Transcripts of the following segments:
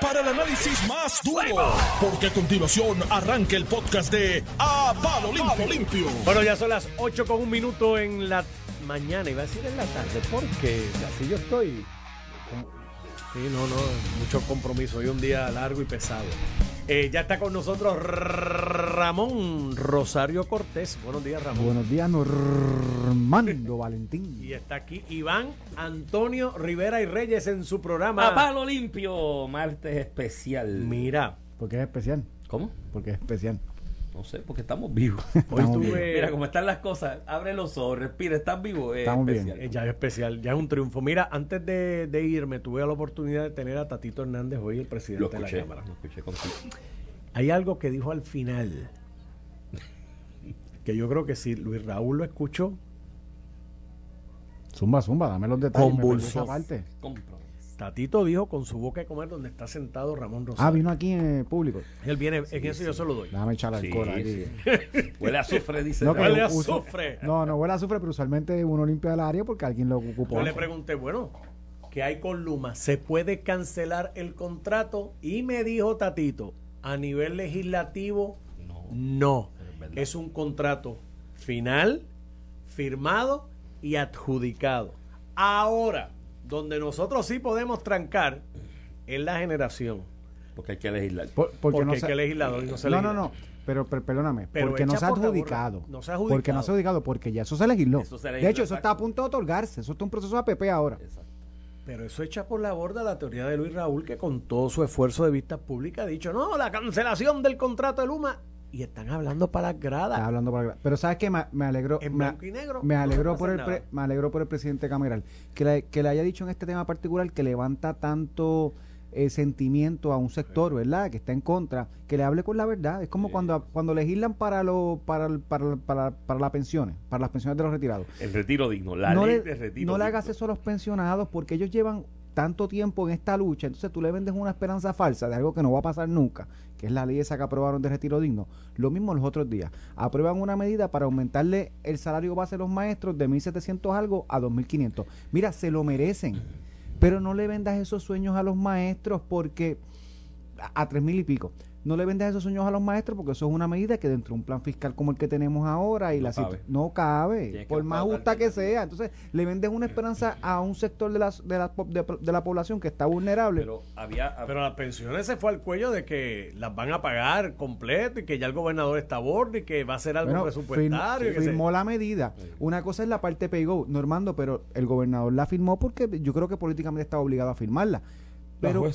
para el análisis más duro, porque a continuación arranca el podcast de A Palo Limpio. Limpio. Bueno, ya son las 8 con un minuto en la mañana, iba a decir en la tarde, porque así yo estoy. Sí, no, no, mucho compromiso. Hoy un día largo y pesado. Eh, ya está con nosotros Ramón Rosario Cortés. Buenos días, Ramón. Buenos días, Normando Valentín. Y está aquí Iván Antonio Rivera y Reyes en su programa. A palo limpio, martes especial. Mira, ¿Por qué es especial? ¿Cómo? Porque es especial. No sé, porque estamos vivos. hoy Estamos tuve. Mira cómo están las cosas. Abre los ojos, respira, estás vivo. Es Estamos bien. especial. Eh, ya es especial, ya es un triunfo. Mira, antes de, de irme, tuve la oportunidad de tener a Tatito Hernández hoy, el presidente Lo de la escuché, Cámara. lo escuché contigo. Hay algo que dijo al final, que yo creo que si Luis Raúl lo escuchó, Zumba, zumba, dame los detalles. me Tatito dijo con su boca de comer donde está sentado Ramón Rosario. Ah, vino aquí en público. Él viene, en eso yo se lo doy. Déjame echar Sí, alcohol aquí. sí. Huele a azufre, dice. No, que Huele a azufre. No, no huele a azufre, pero usualmente uno limpia el área porque alguien lo ocupó. Yo le pregunté, bueno, ¿qué hay con Luma? ¿Se puede cancelar el contrato? Y me dijo Tatito, a nivel legislativo, No. es. Es un contrato final, firmado y adjudicado. Ahora, donde nosotros sí podemos trancar es la generación. Porque hay que legislar. Por- porque, Porque, no hay se- que legislador y no se No, no, legisla. no. Pero, pero perdóname, Pero porque no se ha por adjudicado. No se ha Porque no se ha adjudicado, porque ya eso se legisló. Eso se de legisló, hecho, eso está a punto de otorgarse. Eso está un proceso de APP ahora. Exacto. Pero eso echa por la borda la teoría de Luis Raúl, que con todo su esfuerzo de vista pública ha dicho, no, la cancelación del contrato de Luma. Y están hablando para las gradas. hablando para Pero sabes que me, me alegró. En me, blanco y negro. me alegró por el pre- me alegró por el presidente Cameral que le, que le haya dicho en este tema particular que levanta tanto eh, sentimiento a un sector, ¿verdad? Que está en contra, que le hable con la verdad. Es como cuando cuando legislan para lo para para, para, para las pensiones, para las pensiones de los retirados. El retiro digno. La no ley le, de retiro no le hagas eso a los pensionados porque ellos llevan tanto tiempo en esta lucha, entonces tú le vendes una esperanza falsa de algo que no va a pasar nunca, que es la ley esa que aprobaron de retiro digno. Lo mismo los otros días. Aprueban una medida para aumentarle el salario base a los maestros de 1.700 algo a 2.500. Mira, se lo merecen, pero no le vendas esos sueños a los maestros porque a, a 3.000 y pico. No le vendas esos sueños a los maestros porque eso es una medida que dentro de un plan fiscal como el que tenemos ahora y No la cabe. no cabe, Tienes por más justa que sea. Entonces, le vendes una esperanza a un sector de la, de la, de, de la población que está vulnerable. Pero había. Pero las pensiones se fue al cuello de que las van a pagar completo y que ya el gobernador está a bordo y que va a ser algo Bueno, presupuestario. firm- y que se- firmó la medida. Una cosa es la parte PayGo, Normando, pero el gobernador la firmó porque yo creo que políticamente estaba obligado a firmarla. Pero,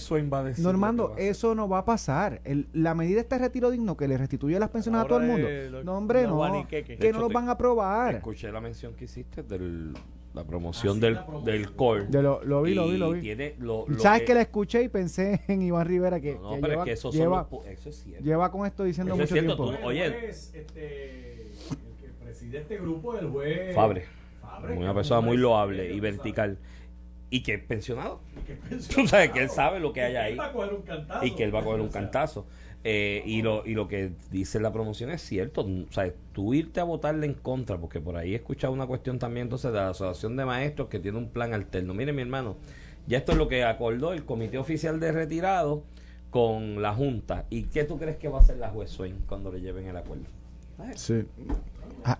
Normando, eso no va a pasar. El- la medida este retiro digno que le restituye las pensiones a todo el mundo. lo- no, hombre, no. guaniqueque. Que no los van a aprobar. Escuché la mención que hiciste de la promoción del, del core. De lo, lo vi, lo vi, lo vi. Tiene lo, lo ¿Sabes que la escuché y pensé en Iván Rivera que, No, no, que pero lleva, es que eso, son lleva, los pu- eso es cierto. lleva con esto diciendo Eso es mucho cierto, tiempo? tú- Oye. El juez, este, el que preside este grupo, el juez Fabre. Una persona muy loable y vertical. Y que es pensionado. pensionado. sabes que él sabe lo que hay ahí. él va a coger un cantazo. Y que él va a coger un O sea, cantazo. Eh, y, lo, y lo que dice la promoción es cierto. O sea, tú irte a votarle en contra, porque por ahí he escuchado una cuestión también entonces de la Asociación de Maestros que tiene un plan alterno. Mire, mi hermano, ya esto es lo que acordó el Comité Oficial de Retirado con la Junta. ¿Y qué tú crees que va a hacer la juez Swain cuando le lleven el acuerdo? Sí.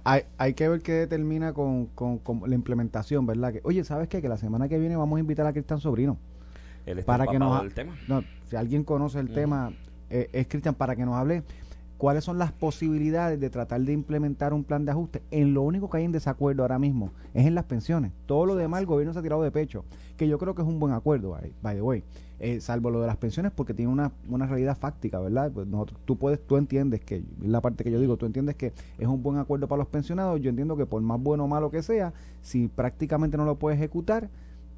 Hay, hay que ver qué determina con, con- con la implementación, ¿verdad? Que, oye, ¿sabes qué? Que la semana que viene vamos a invitar a Cristian Sobrino. Él está Para que nos... ha- del tema. No, si alguien conoce el Ujú. tema, eh, es Cristian, para que nos hable cuáles son las posibilidades de tratar de implementar un plan de ajuste. En lo único que hay en desacuerdo ahora mismo es en las pensiones. Todo lo demás el gobierno se ha tirado de pecho, que yo creo que es un buen acuerdo, by, by the way. Eh, salvo lo de las pensiones porque tiene una, una realidad fáctica, ¿verdad? Pues nosotros, tú puedes, tú entiendes que, la parte que yo digo, tú entiendes que es un buen acuerdo para los pensionados, yo entiendo que por más bueno o malo que sea, si prácticamente no lo puede ejecutar,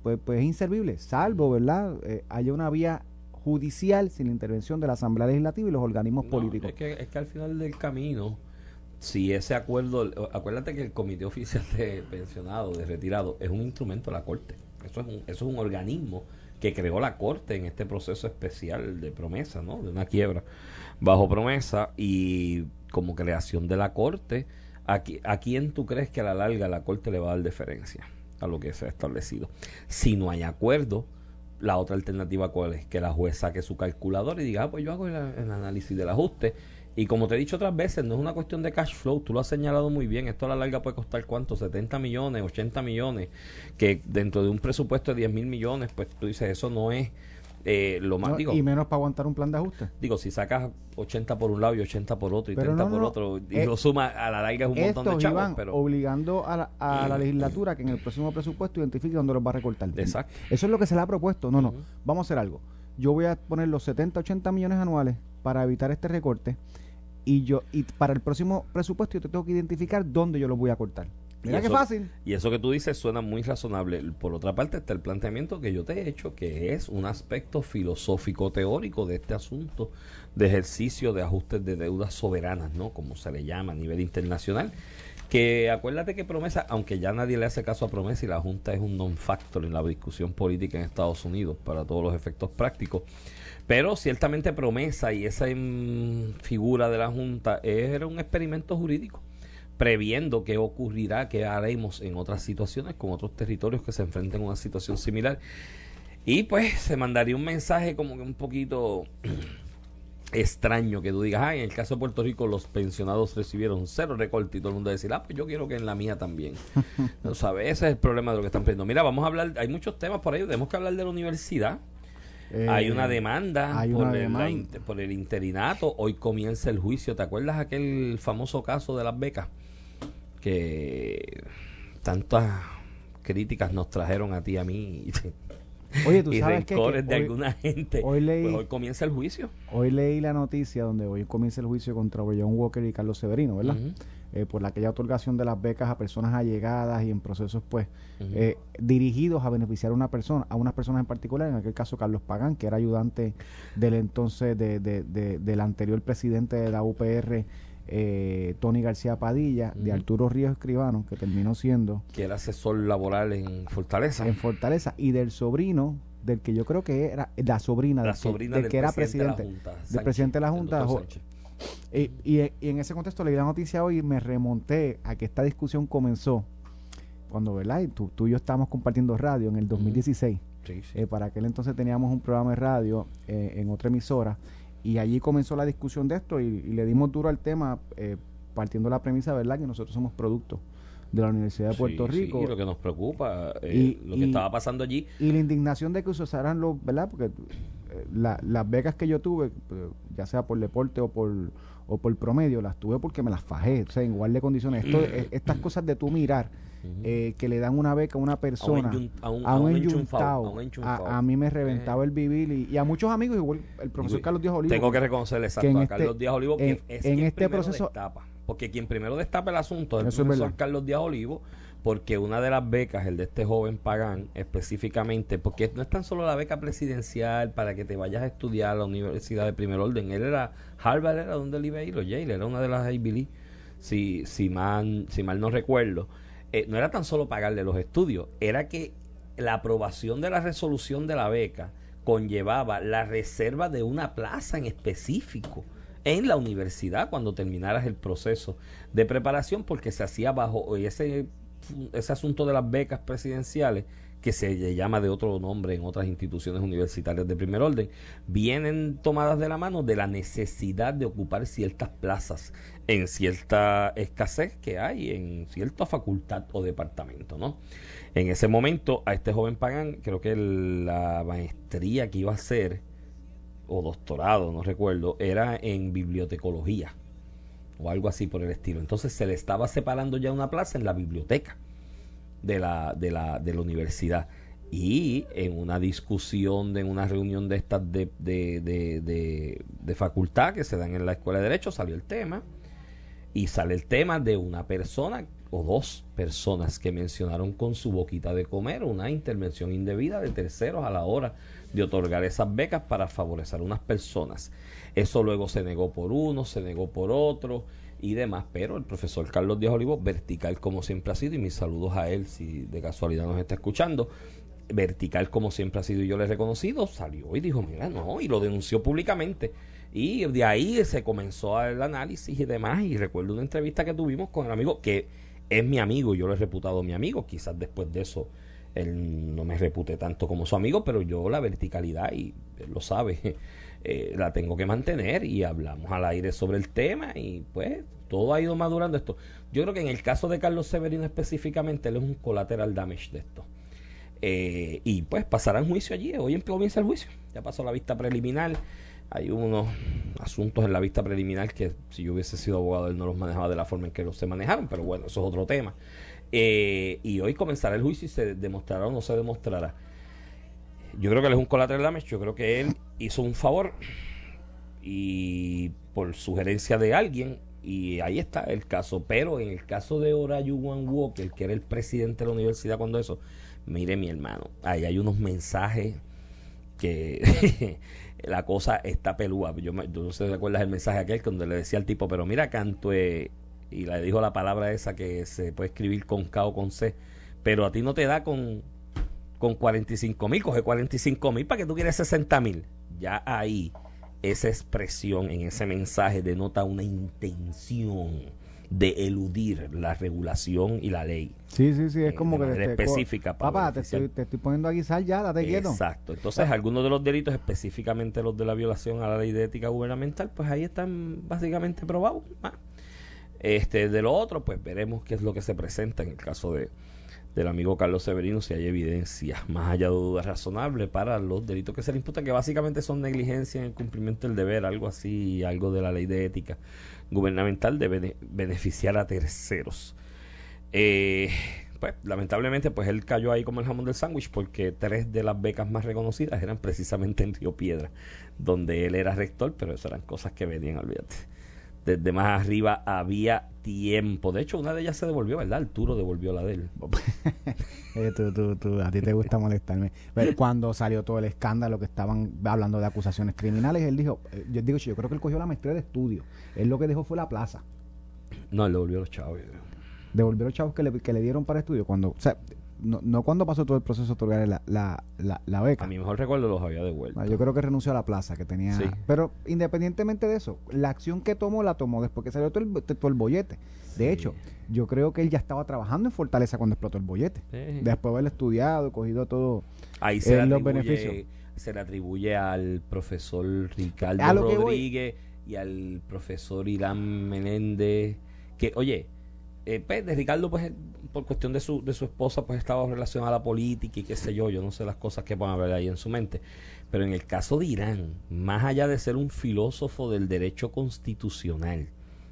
pues, pues es inservible, salvo, ¿verdad? Eh, haya una vía judicial sin la intervención de la Asamblea Legislativa y los organismos No, políticos. Es que, es que al final del camino, si ese acuerdo, acuérdate que el Comité Oficial de Pensionados, de Retirados, es un instrumento de la Corte. Eso es un, eso es un organismo que creó la Corte en este proceso especial de promesa, ¿no? De una quiebra bajo promesa y como creación de la Corte, ¿a, qui- a quién tú crees que a la larga la Corte le va a dar deferencia a lo que se ha establecido? Si no hay acuerdo, la otra alternativa cuál es, que la juez saque su calculador y diga, ah, pues yo hago el, el análisis del ajuste. Y como te he dicho otras veces, no es una cuestión de cash flow, tú lo has señalado muy bien, esto a la larga puede costar cuánto, 70 millones, 80 millones, que dentro de un presupuesto de 10 mil millones, pues tú dices, eso no es eh, lo más, No, digo, y menos para aguantar un plan de ajuste. digo, si sacas 80 por un lado y 80 por otro y Pero 30 no, por otro, y eh, lo suma a la larga es un montón de chavos, iban pero... obligando a la, a la legislatura que en el próximo presupuesto identifique dónde los va a recortar. Exacto. Eso es lo que se le ha propuesto. No, no, vamos a hacer algo. Yo voy a poner los 70, 80 millones anuales para evitar este recorte y yo y para el próximo presupuesto yo te tengo que identificar dónde yo los voy a cortar. Mira Y qué eso- fácil. Y eso que tú dices suena muy razonable. Por otra parte está el planteamiento que yo te he hecho, que es un aspecto filosófico teórico de este asunto de ejercicio de ajustes de deudas soberanas, ¿no? Como se le llama a nivel internacional. Que acuérdate que promesa, aunque ya nadie le hace caso a promesa y la Junta es un non-factor en la discusión política en Estados Unidos para todos los efectos prácticos, pero ciertamente promesa y esa mm, figura de la Junta era un experimento jurídico previendo qué ocurrirá, qué haremos en otras situaciones con otros territorios que se enfrenten a una situación similar. Y pues se mandaría un mensaje como que un poquito extraño que tú digas, ah, en el caso de Puerto Rico los pensionados recibieron cero recorte y todo el mundo decir, ah, pues yo quiero que en la mía también. no sabes, ese es el problema de lo que están pidiendo. Mira, vamos a hablar, hay muchos temas por ahí, tenemos que hablar de la universidad. Eh, hay una demanda, hay por, una el, demanda. por el interinato. Hoy comienza el juicio. ¿Te acuerdas aquel famoso caso de las becas? Que tantas críticas nos trajeron a ti y a mí. Oye, tú y sabes que, de hoy, alguna gente. hoy leí- Pues hoy comienza el juicio. hoy leí la noticia donde hoy comienza el juicio contra John Walker y Carlos Severino, ¿verdad? Eh, por aquella otorgación de las becas a personas allegadas y en procesos pues eh, dirigidos a beneficiar a una persona, a unas personas en particular, en aquel caso Carlos Pagán, que era ayudante del entonces de, de- de- del anterior presidente de la UPR, eh, Tony García Padilla, de. Arturo Ríos Escribano, que terminó siendo que era asesor laboral en Fortaleza. en Fortaleza, y del sobrino, del que yo creo que era la sobrina, la del que, sobrina del del que era presidente de la Junta. del presidente de la Junta, Sánchez. Y, y- y en ese contexto leí la noticia hoy y me remonté a que esta discusión comenzó cuando, ¿verdad? Y tú, tú y yo estábamos compartiendo radio en el 2016. Sí, sí. Eh, para aquel entonces teníamos un programa de radio eh, en otra emisora y allí comenzó la discusión de esto y, y le dimos duro al tema eh, partiendo la premisa, ¿verdad? Que nosotros somos producto de la Universidad de Puerto Sí, sí, Rico y lo que nos preocupa, eh, Y- lo que y- estaba pasando allí, y la indignación de que se usaran los, ¿verdad? Porque eh, la- las becas que yo tuve, eh, ya sea por deporte o por o por promedio, las tuve porque me las fajé, o sea, en igual de condiciones. Esto, eh, estas cosas de tú mirar, eh, que le dan una beca a una persona, a un- a a un a un mí me reventaba el vivir y, y a muchos amigos, igual el profesor Carlos Díaz Olivo. Tengo que reconocerle exacto que en a este- Carlos Díaz Olivo, que en- es en quien este proceso- destapa. Porque quien primero destapa el asunto es el Eso es profesor. Carlos Díaz Olivo, porque una de las becas, el de este joven Pagán, específicamente, porque no es tan solo la beca presidencial para que te vayas a estudiar a la universidad de primer orden, él era, Harvard era donde él iba a ir, o Yale, era una de las Ivy League, si, si, mal, si mal no recuerdo. Eh, no era tan solo pagarle los estudios, era que la aprobación de la resolución de la beca conllevaba la reserva de una plaza en específico en la universidad cuando terminaras el proceso de preparación porque se hacía bajo ese, ese asunto de las becas presidenciales que se le llama de otro nombre en otras instituciones universitarias de primer orden, vienen tomadas de la mano de la necesidad de ocupar ciertas plazas en cierta escasez que hay en cierta facultad o departamento, ¿no? En ese momento, a este joven Pagán, creo que la maestría que iba a hacer, o doctorado, no recuerdo, era en bibliotecología o algo así por el estilo. Entonces se le estaba separando ya una plaza en la biblioteca de la, de la, de la universidad. Y en una discusión, de en una reunión de estas de, de, de, de, facultad que se dan en la Escuela de Derecho, salió el tema. Y sale el tema de una persona o dos personas que mencionaron con su boquita de comer una intervención indebida de terceros a la hora de otorgar esas becas para favorecer a unas personas. Eso luego se negó por uno, se negó por otro y demás, pero el profesor Carlos Díaz Olivo, vertical como siempre ha sido, y mis saludos a él si de casualidad nos está escuchando, vertical como siempre ha sido y yo le he reconocido, salió y dijo, mira, no, y lo denunció públicamente. Y de ahí se comenzó el análisis y demás, y recuerdo una entrevista que tuvimos con el amigo, que es mi amigo, yo lo he reputado mi amigo, quizás después de eso Él no me repute tanto como su amigo, pero yo la verticalidad, y él lo sabe, eh, la tengo que mantener y hablamos al aire sobre el tema y pues todo ha ido madurando esto. Yo creo que en el caso de Carlos Severino específicamente, él es un collateral damage de esto. Eh, y pues pasarán juicio allí. Hoy comienza el juicio. Ya pasó la vista preliminar. Hay unos asuntos en la vista preliminar que si yo hubiese sido abogado él no los manejaba de la forma en que los se manejaron, pero bueno, eso es otro tema. Eh, y hoy comenzará el juicio y se demostrará o no se demostrará. Yo creo que él es un collateral damage. Yo creo que él hizo un favor y por sugerencia de alguien y ahí está el caso. Pero en el caso de Orayuwan Walker, que era el presidente de la universidad cuando eso, mire mi hermano, ahí hay unos mensajes que la cosa está pelúa. Yo, no sé si recuerdas el mensaje aquel donde le decía al tipo, pero mira, canto y le dijo la palabra esa que se puede escribir con K o con C, pero a ti no te da con, con 45 mil, coge 45 mil para que tú quieras 60 mil. Ya ahí esa expresión en ese mensaje denota una intención de eludir la regulación y la ley. Sí, sí, sí, es como que... específica. Papá, te estoy, te estoy, poniendo a guisar ya, date quieto. Exacto. Entonces, algunos de los delitos, específicamente los de la violación a la ley de ética gubernamental, pues ahí están básicamente probados. Este, de lo otro, pues veremos qué es lo que se presenta en el caso de, del amigo Carlos Severino si hay evidencia más allá de dudas razonables para los delitos que se le imputan, que básicamente son negligencia en el cumplimiento del deber, algo así, algo de la ley de ética gubernamental de beneficiar a terceros. Eh, pues lamentablemente pues él cayó ahí como el jamón del sándwich porque tres de las becas más reconocidas eran precisamente en Río Piedra, donde él era rector, pero eso eran cosas que venían, olvídate desde más arriba había tiempo. De hecho, una de ellas se devolvió, ¿verdad? Arturo devolvió la de él. Eh, a ti te gusta molestarme. cuando salió todo el escándalo que estaban hablando de acusaciones criminales, él dijo, eh, yo digo, yo creo que él cogió la maestría de estudio. Él lo que dejó fue la plaza. No, él devolvió los chavos. Devolvió los chavos que le, que le dieron para estudio. Cuando, o sea, no, no cuando pasó todo el proceso de otorgar la, la, la, beca. A mi mejor recuerdo los había devuelto. Ah, yo creo que renunció a la plaza que tenía. Pero independientemente de eso, la acción que tomó la tomó después que salió todo el, todo el bollete. De hecho, yo creo que él ya estaba trabajando en Fortaleza cuando explotó el bollete. Después de haber estudiado, cogido todo Ahí se los beneficios. Se le atribuye al profesor Ricardo Rodríguez y al profesor Irán Menéndez. Que, oye, eh, pues, de Ricardo, pues por cuestión de su, de su esposa, pues estaba relacionada a la política y qué sé yo, yo no sé las cosas que van a ver ahí en su mente. Pero en el caso de Irán, más allá de ser un filósofo del derecho constitucional,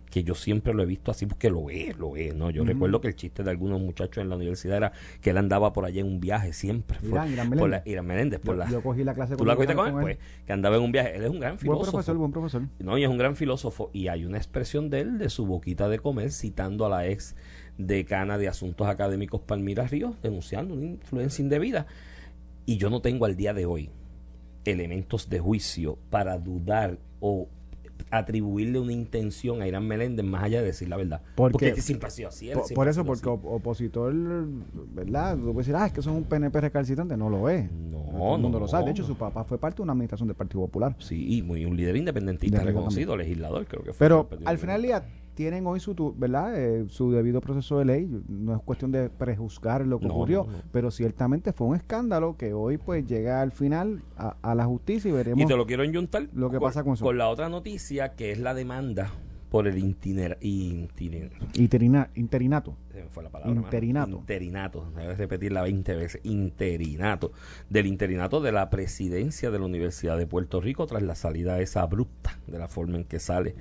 que yo siempre lo he visto así porque lo es, lo es, ¿no? Yo recuerdo que el chiste de algunos muchachos en la universidad era que él andaba por allá en un viaje siempre. Irán, Irán Por la, Irán Menéndez. Por yo, la, yo cogí la clase ¿Tú la cogiste con él? Pues, que andaba en un viaje. Él es un gran filósofo. Buen profesor, buen profesor. No, y es un gran filósofo. Y hay una expresión de él, de su boquita de comer, citando a la ex decana de Asuntos Académicos Palmira Ríos, denunciando una influencia indebida. Y yo no tengo al día de hoy elementos de juicio para dudar o atribuirle una intención a Irán Meléndez más allá de decir la verdad. Porque, siempre ha sido así. Por, eso, porque opositor, ¿verdad? Tú puedes decir, ah, es que son un PNP recalcitrante. No lo es. No, Todo mundo lo sabe. De hecho, su papá fue parte de una administración del Partido Popular. Sí, y muy, un líder independentista reconocido, legislador, creo que fue. Pero al final del día tienen hoy su, ¿verdad? Eh, su debido proceso de ley. No es cuestión de prejuzgar lo que ocurrió, pero ciertamente fue un escándalo que hoy pues llega al final a, la justicia y veremos. Y te lo quiero enyuntar lo que pasa con eso. Con la otra noticia que es la demanda por el intiner, interinato. fue la palabra. Interinato. Interinato. Debes repetirla 20 veces. Interinato. Del interinato de la presidencia de la Universidad de Puerto Rico tras la salida esa abrupta de la forma en que sale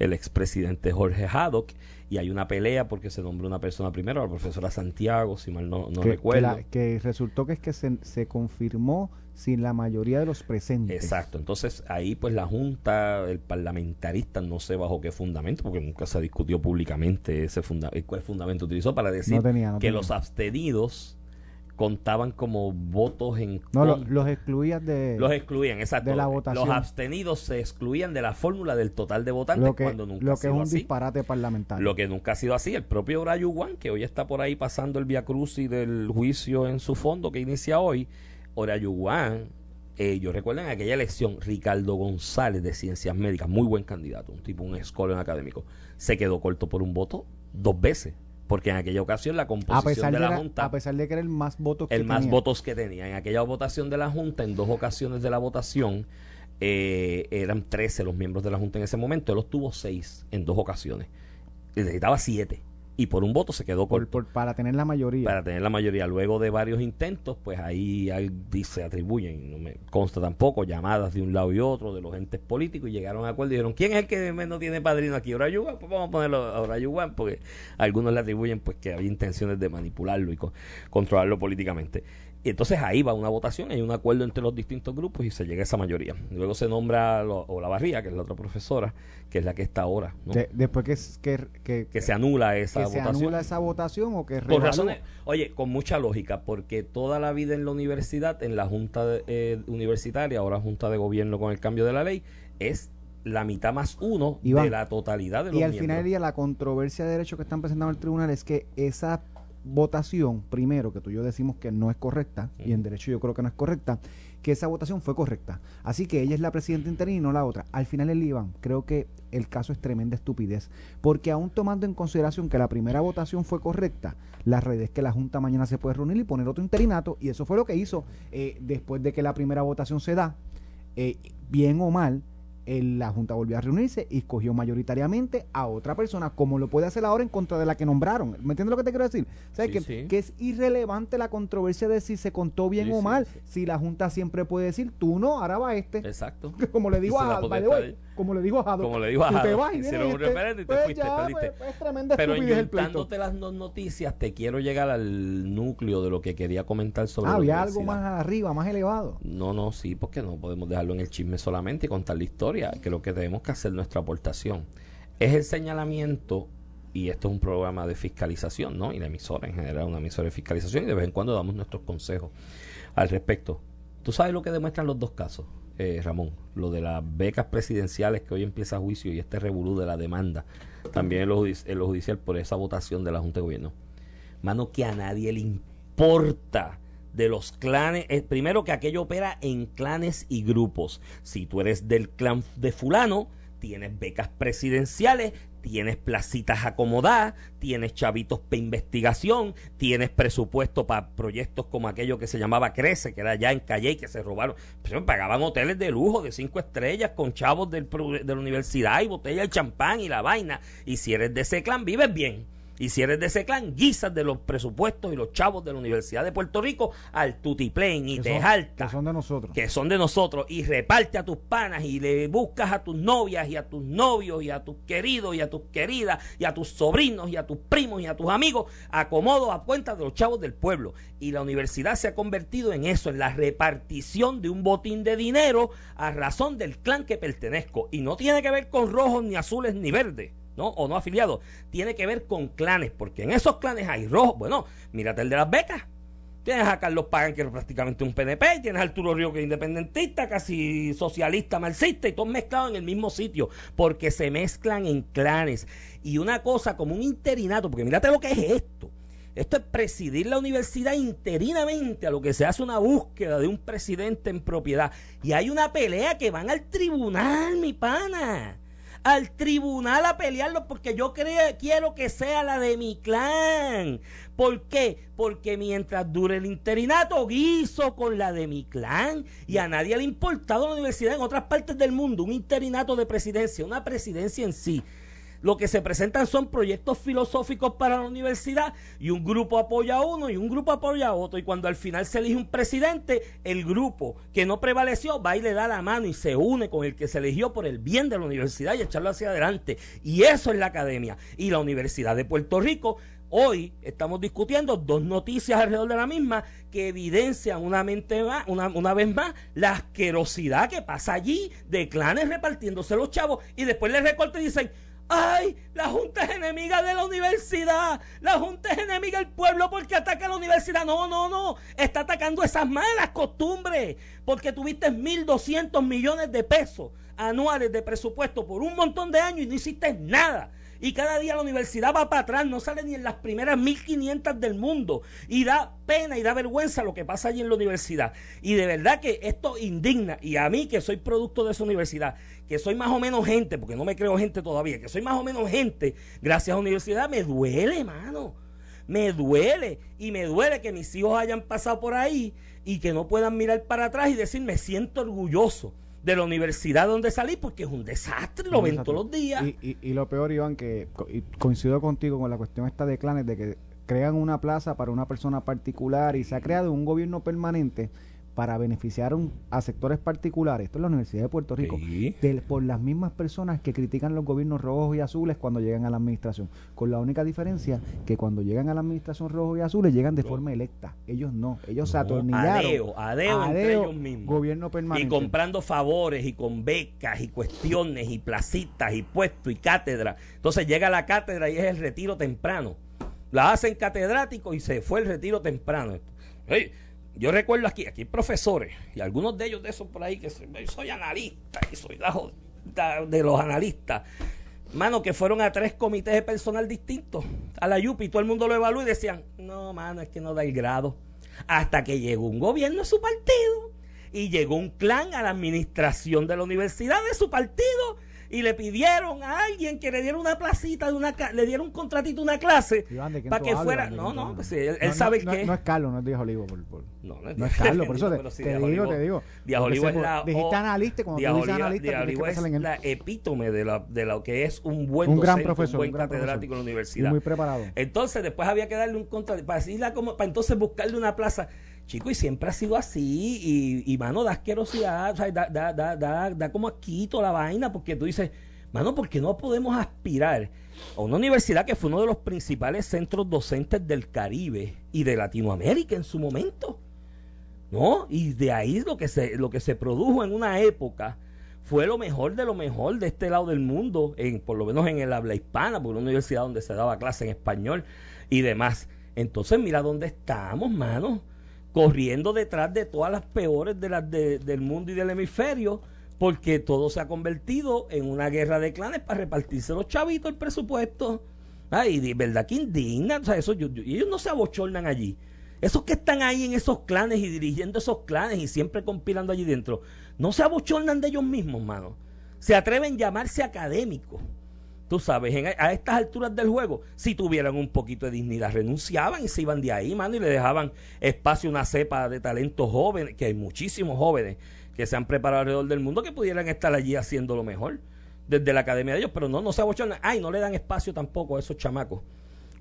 el expresidente Jorge Haddock y hay una pelea porque se nombró una persona primero, la profesora Santiago, si mal no, no recuerdo. Que, resultó que es que se, se, confirmó sin la mayoría de los presentes. Exacto, entonces ahí pues la Junta, el parlamentarista, no sé bajo qué fundamento, porque nunca se discutió públicamente ese funda cuál fundamento utilizó para decir que los abstenidos contaban como votos en no los excluían de los excluían exacto. de la votación. los abstenidos se excluían de la fórmula del total de votantes lo que, cuando nunca lo que es un disparate parlamentario. Lo que nunca ha sido así. El propio Orayuguan que hoy está por ahí pasando el via y del juicio en su fondo que inicia hoy Orayuguan eh, yo recuerdo en aquella elección Ricardo González de Ciencias Médicas muy buen candidato un tipo un escolón académico se quedó corto por un voto dos veces porque en aquella ocasión la composición de de la la- Junta a pesar de que era el más votos que el más tenía. votos que tenía. En aquella votación de la Junta, en dos ocasiones de la votación, eh, eran 13 los miembros de la Junta en ese momento. Él obtuvo 6 en dos ocasiones. Y necesitaba 7. Y por un voto se quedó por- corto por- para tener la mayoría. para tener la mayoría. Luego de varios intentos, pues ahí se atribuyen, no me consta tampoco, llamadas de un lado y otro de los entes políticos y llegaron a acuerdo y dijeron, ¿quién es el que menos tiene padrino aquí? Orayugan, pues vamos a ponerlo a Orayugan porque algunos le atribuyen pues que había intenciones de manipularlo y co- controlarlo políticamente. Y entonces ahí va una votación, hay un acuerdo entre los distintos grupos y se llega a esa mayoría. Luego se nombra lo- o la Barría, que es la otra profesora, que es la que está ahora, ¿no? De- después que, que, que, que se anula esa que se votación. anula esa votación o que revalúa. razones, oye, con mucha lógica, porque toda la vida en la universidad, en la Junta de- eh, Universitaria, ahora Junta de Gobierno con el cambio de la ley, es la mitad más uno Iván, de la totalidad de los Y al miembros. final del día la controversia de derecho que están presentando al tribunal es que esa votación, primero, que tú y yo decimos que no es correcta, y en derecho yo creo que no es correcta, que esa votación fue correcta. Así que ella es la presidenta interina y no la otra. Al final el Iván, creo que el caso es tremenda estupidez, porque aún tomando en consideración que la primera votación fue correcta, la realidad es que la Junta mañana se puede reunir y poner otro interinato, y eso fue lo que hizo eh, después de que la primera votación se da, eh, bien o mal, la Junta volvió a reunirse y escogió mayoritariamente a otra persona, como lo puede hacer ahora en contra de la que nombraron. ¿Me entiendes lo que te quiero decir? O sea, Sí, que, sí. que es irrelevante la controversia de si se contó bien Sí, o mal. sí. Si la Junta siempre puede decir, tú no, ahora va este. Exacto. Como le digo a de- como le digo a Jado, Como le digo a tú te Jado, vas y este, y te pues fuiste, ya, perdiste. pues, es tremenda Pero enyuntándote las dos noticias, te quiero llegar al núcleo de lo que quería comentar sobre Ah, había algo más arriba, más elevado. No, no, sí, porque no podemos dejarlo en el chisme solamente y contar la historia, que lo que tenemos que hacer nuestra aportación es el señalamiento, y esto es un programa de fiscalización, ¿no? Y la emisora en general, una emisora de fiscalización, y de vez en cuando damos nuestros consejos al respecto. ¿Tú sabes lo que demuestran los dos casos, eh, Ramón? Lo de las becas presidenciales que hoy empieza juicio y este revolú de la demanda, también en lo, en lo judicial por esa votación de la Junta de Gobierno. Mano, que a nadie le importa de los clanes. eh, primero que aquello opera en clanes y grupos. Si tú eres del clan de fulano, tienes becas presidenciales, tienes placitas acomodadas, tienes chavitos para investigación, tienes presupuesto para proyectos como aquello que se llamaba Crece, que era allá en Calle y que se robaron. Pero pagaban hoteles de lujo de cinco estrellas con chavos del, de la universidad y botella de champán y la vaina. Y si eres de ese clan, vives bien. Y si eres de ese clan, guisas de los presupuestos y los chavos de la Universidad de Puerto Rico al tutiplén y te jalta. que son de nosotros. que son de nosotros. Y reparte a tus panas y le buscas a tus novias y a tus novios y a tus queridos y a tus queridas y a tus sobrinos y a tus primos y a tus amigos acomodo a cuenta de los chavos del pueblo. Y la universidad se ha convertido en eso en la repartición de un botín de dinero a razón del clan que pertenezco. Y no tiene que ver con rojos ni azules ni verdes ¿no? o no afiliados tiene que ver con clanes porque en esos clanes hay rojos bueno mírate el de las becas Tienes a Carlos Pagan, que es prácticamente un PNP, tienes a Arturo Río, que es independentista, casi socialista, marxista, y todos mezclados en el mismo sitio, porque se mezclan en clanes. Y una cosa como un interinato, porque mírate lo que es esto. Esto es presidir la universidad interinamente, a lo que se hace una búsqueda de un presidente en propiedad. Y hay una pelea que van al tribunal, mi pana al tribunal a pelearlo porque yo creo, quiero que sea la de mi clan. ¿Por qué? Porque mientras dure el interinato, guiso con la de mi clan. Y a nadie le ha importado la universidad en otras partes del mundo, un interinato de presidencia, una presidencia en sí. Lo que se presentan son proyectos filosóficos para la universidad y un grupo apoya a uno y un grupo apoya a otro. Y cuando al final se elige un presidente, el grupo que no prevaleció va y le da la mano y se une con el que se eligió por el bien de la universidad y echarlo hacia adelante. Y eso es la academia. Y la Universidad de Puerto Rico Hoy estamos discutiendo dos noticias alrededor de la misma que evidencian una, mente más, una, vez más la asquerosidad que pasa allí de clanes repartiéndose los chavos y después les recortan y dicen, ¡ay! La Junta es enemiga de la universidad, la Junta es enemiga del pueblo porque ataca a la universidad. No, no, no, está atacando esas malas costumbres porque tuviste 1.200 millones de pesos anuales de presupuesto por un montón de años y no hiciste nada. Y cada día la universidad va para atrás, no sale ni en las primeras 1500 del mundo. Y da pena y da vergüenza lo que pasa allí en la universidad. Y de verdad que esto indigna. Y a mí, que soy producto de esa universidad, que soy más o menos gente, porque no me creo gente todavía, que soy más o menos gente, gracias a la universidad, me duele, mano. Me duele. Y me duele que mis hijos hayan pasado por ahí y que no puedan mirar para atrás y decir, me siento orgulloso de la universidad donde salí porque es un desastre, lo ven todos los días. Y, y, lo peor, Iván, que coincido contigo con la cuestión esta de clanes, de que crean una plaza para una persona particular y se ha creado un gobierno permanente para beneficiar a sectores particulares, esto es la Universidad de Puerto Rico, por las mismas personas que critican los gobiernos rojos y azules cuando llegan a la administración, con la única diferencia que cuando llegan a la administración rojos y azules llegan de forma electa, ellos no, ellos se atornillaron. Adeo, entre ellos mismos. Gobierno permanente. Y comprando favores y con becas y cuestiones y placitas y puestos y cátedra. Entonces llega la cátedra y es el retiro temprano. La hacen catedrático y se fue el retiro temprano. Yo recuerdo aquí, aquí profesores, y algunos de ellos de esos por ahí, que soy, analista y soy de, de los analistas, mano, que fueron a tres comités de personal distintos, a la YUPI, todo el mundo lo evaluó y decían, no, mano, es que no da el grado. Hasta que llegó un gobierno de su partido y llegó un clan a la administración de la universidad de su partido y le pidieron a alguien que le diera una placita de una le diera un contratito una clase para que fuera no no pues él, sabe que no es Carlos no es Díaz Olivo no, no, es Carlos por eso te, digo te digo. Díaz Olivo es la dijiste analista cuando tú dices analista Olivo es la epítome de, la, de lo que es un buen un gran profesor un buen catedrático en la universidad. muy preparado. Entonces después había que darle un contrato para como para entonces buscarle una plaza Chico, y siempre ha sido así, y, mano, da asquerosidad, o sea, da, da, da, da, da como la vaina, porque tú dices, mano, ¿por qué no podemos aspirar a una universidad que fue uno de los principales centros docentes del Caribe y de Latinoamérica en su momento? ¿No? Y de ahí lo que se, lo que se produjo en una época fue lo mejor de lo mejor de este lado del mundo, en, por lo menos en el habla hispana, por una universidad donde se daba clase en español y demás. Entonces, mira dónde estamos, mano corriendo detrás de todas las peores de las del mundo y del hemisferio, porque todo se ha convertido en una guerra de clanes para repartirse los chavitos el presupuesto. Ay, de verdad que indigna, o sea, eso, ellos no se abochornan allí. Esos que están ahí en esos clanes y dirigiendo esos clanes y siempre compilando allí dentro, no se abochornan de ellos mismos, mano. Se atreven a llamarse académicos tú sabes, a estas alturas del juego, si tuvieran un poquito de dignidad, renunciaban y se iban de ahí, mano, y le dejaban espacio a una cepa de talentos jóvenes, que hay muchísimos jóvenes que se han preparado alrededor del mundo que pudieran estar allí haciendo lo mejor desde la academia de ellos, pero no, no se abochonan. Ay, no le dan espacio tampoco a esos chamacos.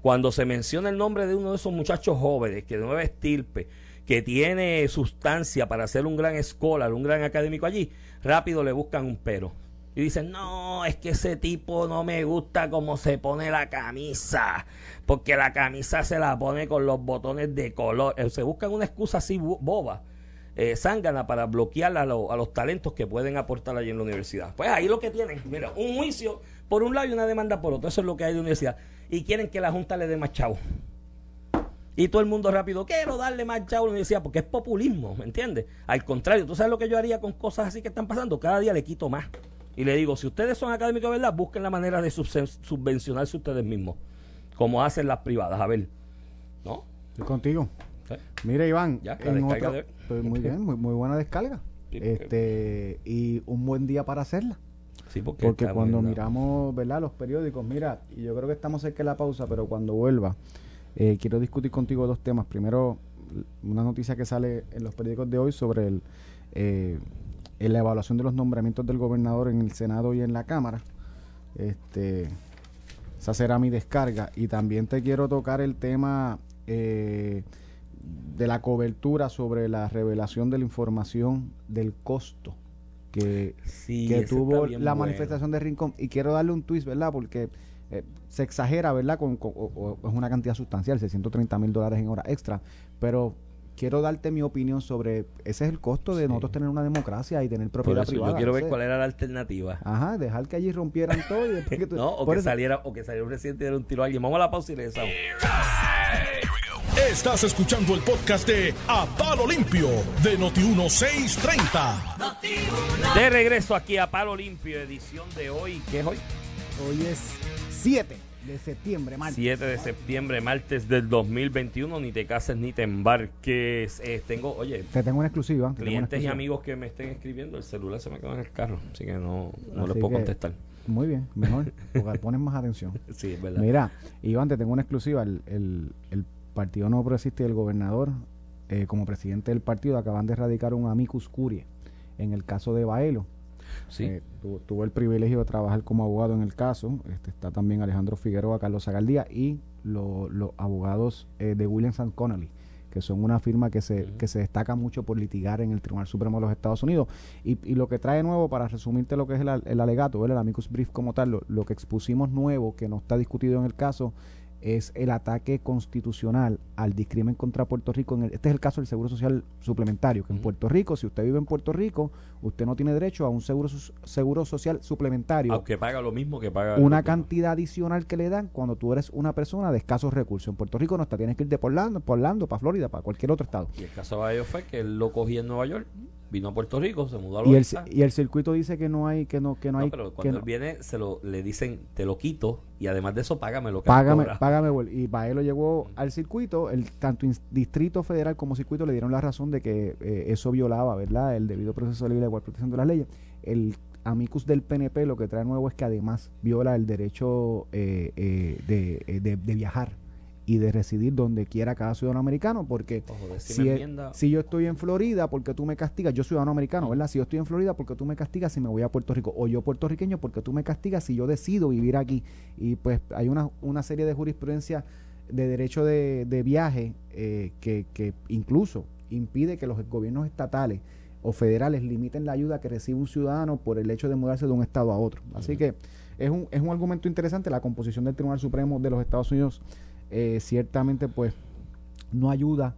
Cuando se menciona el nombre de uno de esos muchachos jóvenes, que de nueva estirpe, que tiene sustancia para ser un gran escolar, un gran académico allí, rápido le buscan un pero y dicen, no, es que ese tipo no me gusta cómo se pone la camisa, porque la camisa se la pone con los botones de color. Eh, se buscan una excusa así boba, eh, zángana, para bloquear a, a, los talentos que pueden aportar allí en la universidad. Pues ahí lo que tienen, mira, un juicio por un lado y una demanda por otro. Eso es lo que hay de universidad. Y quieren que la Junta le dé más chavo. Y todo el mundo rápido, quiero darle más chavo a la universidad, porque es populismo, ¿me entiendes? Al contrario, ¿tú sabes lo que yo haría con cosas así que están pasando? Cada día le quito más. Y le digo, si ustedes son académicos verdad, busquen la manera de subvencionarse ustedes mismos, como hacen las privadas. A ver, ¿no? Estoy contigo. Mira, Iván, pues, muy bien, muy, buena descarga. este Y un buen día para hacerla. Sí, porque, cuando miramos ¿verdad? los periódicos, mira, y yo creo que estamos cerca de la pausa, pero cuando vuelva, eh, quiero discutir contigo dos temas. Primero, una noticia que sale en los periódicos de hoy sobre el eh, en la evaluación de los nombramientos del gobernador en el Senado y en la Cámara. Este, esa será mi descarga. Y también te quiero tocar el tema eh, de la cobertura sobre la revelación de la información del costo que, que tuvo la manifestación de Rincón. Y quiero darle un twist, ¿verdad? Porque eh, se exagera, ¿verdad? Con, es una cantidad sustancial, 630 mil dólares en hora extra. Pero quiero darte mi opinión sobre ese es el costo de nosotros tener una democracia y tener propiedad privada. Yo quiero ver cuál era la alternativa. Ajá, dejar que allí rompieran todo y después que no, o que saliera o que saliera un presidente y diera un tiro a alguien. Vamos a la pausa y regresamos. Estás escuchando el podcast de A Palo Limpio de Noti 1630. De regreso aquí a Palo Limpio, edición de hoy, ¿qué es hoy? Hoy es 7 de septiembre, martes. 7 de septiembre, martes del 2021. Ni te cases ni te embarques. Eh, tengo, oye, Te tengo una exclusiva. te tengo una clientes y amigos que me estén escribiendo. El celular se me quedó en el carro, así que no, no Así les puedo que- contestar. Muy bien, mejor, porque ponen más atención. Sí, es verdad. Mira, Iván, te tengo una exclusiva. El, el- el Partido No Progresista y el gobernador, eh, como presidente del partido, acaban de erradicar un amicus curie en el caso de Baelo. Sí. Eh, tu- tuve el privilegio de trabajar como abogado en el caso. Este, está también Alejandro Figueroa, Carlos Zagaldía y lo- los abogados eh, de Williams and Connolly, que son una firma que se, que se destaca mucho por litigar en el Tribunal Supremo de los Estados Unidos. Y, y lo que trae nuevo, para resumirte lo que es el alegato, ¿verdad? el amicus brief como tal, lo, lo que expusimos nuevo, que no está discutido en el caso, es el ataque constitucional al discrimen contra Puerto Rico. En el- este es el caso del Seguro Social Suplementario, que en. Puerto Rico, si usted vive en Puerto Rico, usted no tiene derecho a un seguro, seguro social suplementario. Aunque paga lo mismo que paga. una cantidad adicional que le dan cuando tú eres una persona de escasos recursos. En Puerto Rico no está, tienes que ir de por Orlando, por Orlando, para Florida, para cualquier otro estado. Y el caso de ellos fue que él lo cogía en Nueva York, vino a Puerto Rico, se mudó a Y el, Loiza. y el circuito dice que no hay, que no, que no, No, hay, pero que cuando no- él viene, se lo, le dicen, te lo quito y además de eso, págame lo que págame, págame, y para él lo llevó al circuito, el tanto distrito federal como circuito le dieron la razón de que eh, eso violaba, ¿verdad? El debido proceso libre de igual protección de las leyes. El amicus del PNP lo que trae nuevo es que además viola el derecho eh, eh, de, eh, de- de viajar y de residir donde quiera cada ciudadano americano, porque Ojo, si si, yo estoy en Florida porque tú me castigas, yo ciudadano americano, ¿verdad? Si yo estoy en Florida porque tú me castigas si me voy a Puerto Rico, o yo puertorriqueño porque tú me castigas si yo decido vivir aquí. Y pues hay una, una serie de jurisprudencia de derecho de, de viaje eh, que, que incluso impide que los gobiernos estatales o federales limiten la ayuda que recibe un ciudadano por el hecho de mudarse de un estado a otro. Así que es un, es un argumento interesante. La composición del Tribunal Supremo de los Estados Unidos eh, ciertamente pues no ayuda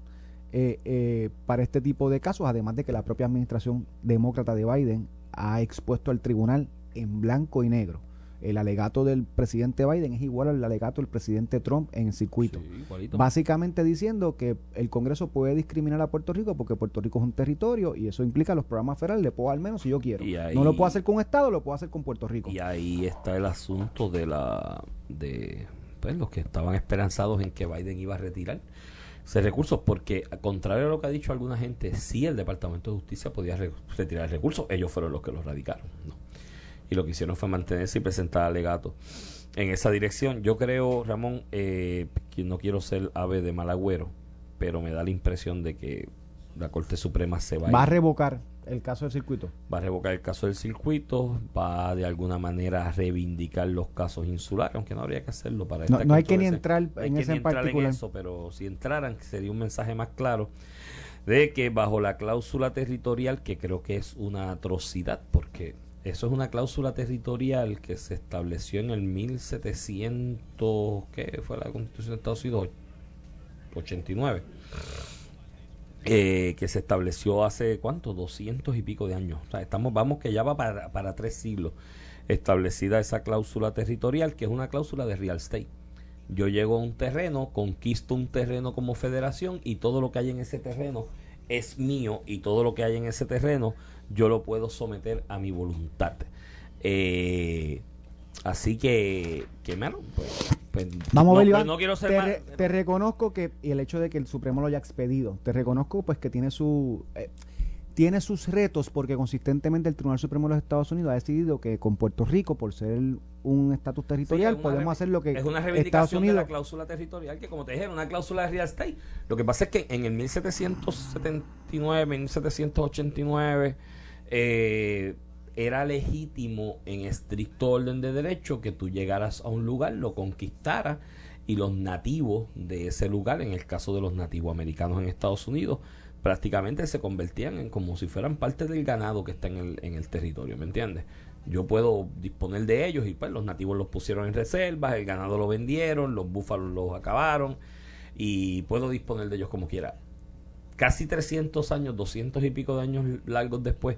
eh, eh, para este tipo de casos, además de que la propia administración demócrata de Biden ha expuesto al tribunal en blanco y negro. El alegato del presidente Biden es igual al alegato del presidente Trump en el circuito. Sí. Básicamente diciendo que el Congreso puede discriminar a Puerto Rico porque Puerto Rico es un territorio y eso implica los programas federales. Le puedo al menos si yo quiero. Ahí- No lo puedo hacer con un Estado, lo puedo hacer con Puerto Rico. Y ahí está el asunto de la de pues, los que estaban esperanzados en que Biden iba a retirar ese recurso, porque a contrario a lo que ha dicho alguna gente, sí el Departamento de Justicia podía re- retirar el recurso, ellos fueron los que lo radicaron. ¿no? Y lo que hicieron fue mantenerse y presentar alegatos en esa dirección. Yo creo, Ramón, eh, que no quiero ser ave de mal agüero, pero me da la impresión de que la Corte Suprema se va, Va a ir revocar el caso del circuito. va a revocar el caso del circuito, va de alguna manera a reivindicar los casos insulares, aunque no habría que hacerlo para No, no hay que ni entrar No hay en que ese en particular. eso, pero si entraran sería un mensaje más claro de que bajo la cláusula territorial, que creo que es una atrocidad, porque eso es una cláusula territorial que se estableció en el 1700, ¿qué fue la Constitución de Estados Unidos? 89 eh, que se estableció hace cuánto, 200 y pico de años. O sea, estamos, vamos que ya va para, para tres siglos establecida esa cláusula territorial, que es una cláusula de real estate. Yo llego a un terreno, conquisto un terreno como federación y todo lo que hay en ese terreno es mío y todo lo que hay en ese terreno yo lo puedo someter a mi voluntad. Eh, así que, que bueno, pues, pues, Vamos no, a ver, Iván. no quiero ser te, más- re- te reconozco que, y el hecho de que el Supremo lo haya expedido, te reconozco pues que tiene su eh, tiene sus retos porque consistentemente el Tribunal Supremo de los Estados Unidos ha decidido que con Puerto Rico, por ser un estatus territorial, Sí, podemos hacer lo que es una reivindicación de la cláusula territorial que como te dije era una cláusula de real estate lo que pasa es que en el 1779 1789 eh, era legítimo en estricto orden de derecho que tú llegaras a un lugar lo conquistaras y los nativos de ese lugar en el caso de los nativos americanos en Estados Unidos prácticamente se convertían en como si fueran parte del ganado que está en el, en el territorio, ¿me entiendes? Yo puedo disponer de ellos y pues los nativos los pusieron en reservas, el ganado lo vendieron, los búfalos los acabaron y puedo disponer de ellos como quiera. Casi 300 años, 200 y pico de años largos después,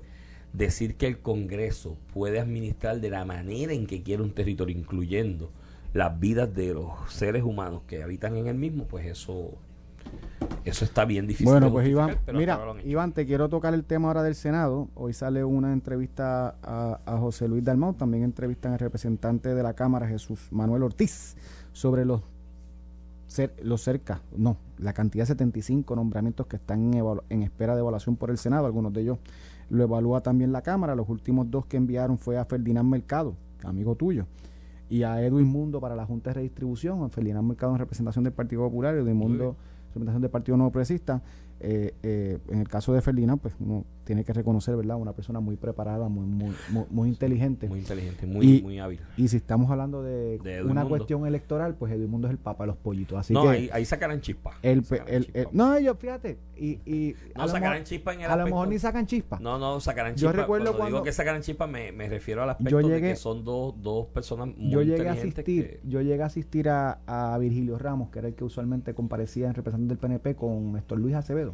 decir que el Congreso puede administrar de la manera en que quiere un territorio, incluyendo las vidas de los seres humanos que habitan en el mismo, pues eso Eso está bien difícil. Bueno, pues Iván, mira. Iván, te quiero tocar el tema ahora del Senado. Hoy sale una entrevista a, a José Luis Dalmau, también entrevistan al representante de la Cámara, Jesús Manuel Ortiz, sobre los, los cerca, no, la cantidad de 75 nombramientos que están en, en espera de evaluación por el Senado, algunos de ellos lo evalúa también la Cámara, los últimos dos que enviaron fue a Ferdinand Mercado, amigo tuyo, y a Edwin Mundo para la Junta de Redistribución, a Ferdinand Mercado en representación del Partido Popular, Edwin Mundo bien. representación del Partido Nuevo Progresista. Eh, eh, en el caso de Ferdinand, pues uno tiene que reconocer, ¿verdad? Una persona muy preparada, muy, muy, muy, muy inteligente. Muy inteligente, muy, Y- muy hábil. y si estamos hablando de, una cuestión electoral, pues Edwin Mundo es el papa de los pollitos. Así no, que ahí, ahí sacarán chispa. el, pe- Sacarán el- chispa. el- no, ellos, fíjate, y, y No a, sacarán mejor, chispa en el a lo mejor ni sacan chispa. No, no, sacarán Yo chispa. recuerdo cuando, cuando- digo que sacarán chispa, me, me refiero al aspecto Yo de llegué- que son dos, dos personas muy yo llegué a inteligentes asistir, que- yo llegué a asistir a, a Virgilio Ramos, que era el que usualmente comparecía en representante del PNP con Néstor Luis Acevedo.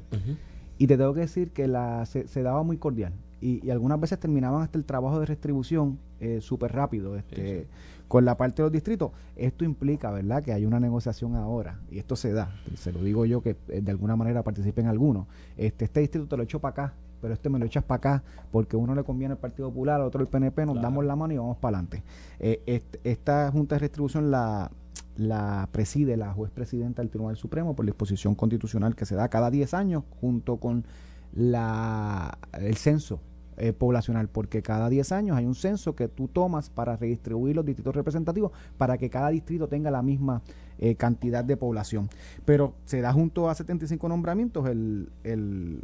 Y te tengo que decir que la, se, se daba muy cordial. Y, y algunas veces terminaban hasta el trabajo de restribución eh, súper rápido este, con la parte de los distritos. Esto implica, ¿verdad?, que hay una negociación ahora. Y esto se da. Se lo digo yo que eh, de alguna manera participen algunos. Este, este distrito te lo echo para acá, pero este me lo echas para acá porque uno le conviene al Partido Popular, al otro el PNP, nos Claro. damos la mano y vamos para adelante. Eh, este- esta Junta de Restribución la, la preside la juez presidenta del Tribunal Supremo por disposición constitucional que se da cada 10 años junto con la, el censo eh, poblacional, porque cada 10 años hay un censo que tú tomas para redistribuir los distritos representativos para que cada distrito tenga la misma eh, cantidad de población. Pero se da junto a 75 nombramientos, el, el,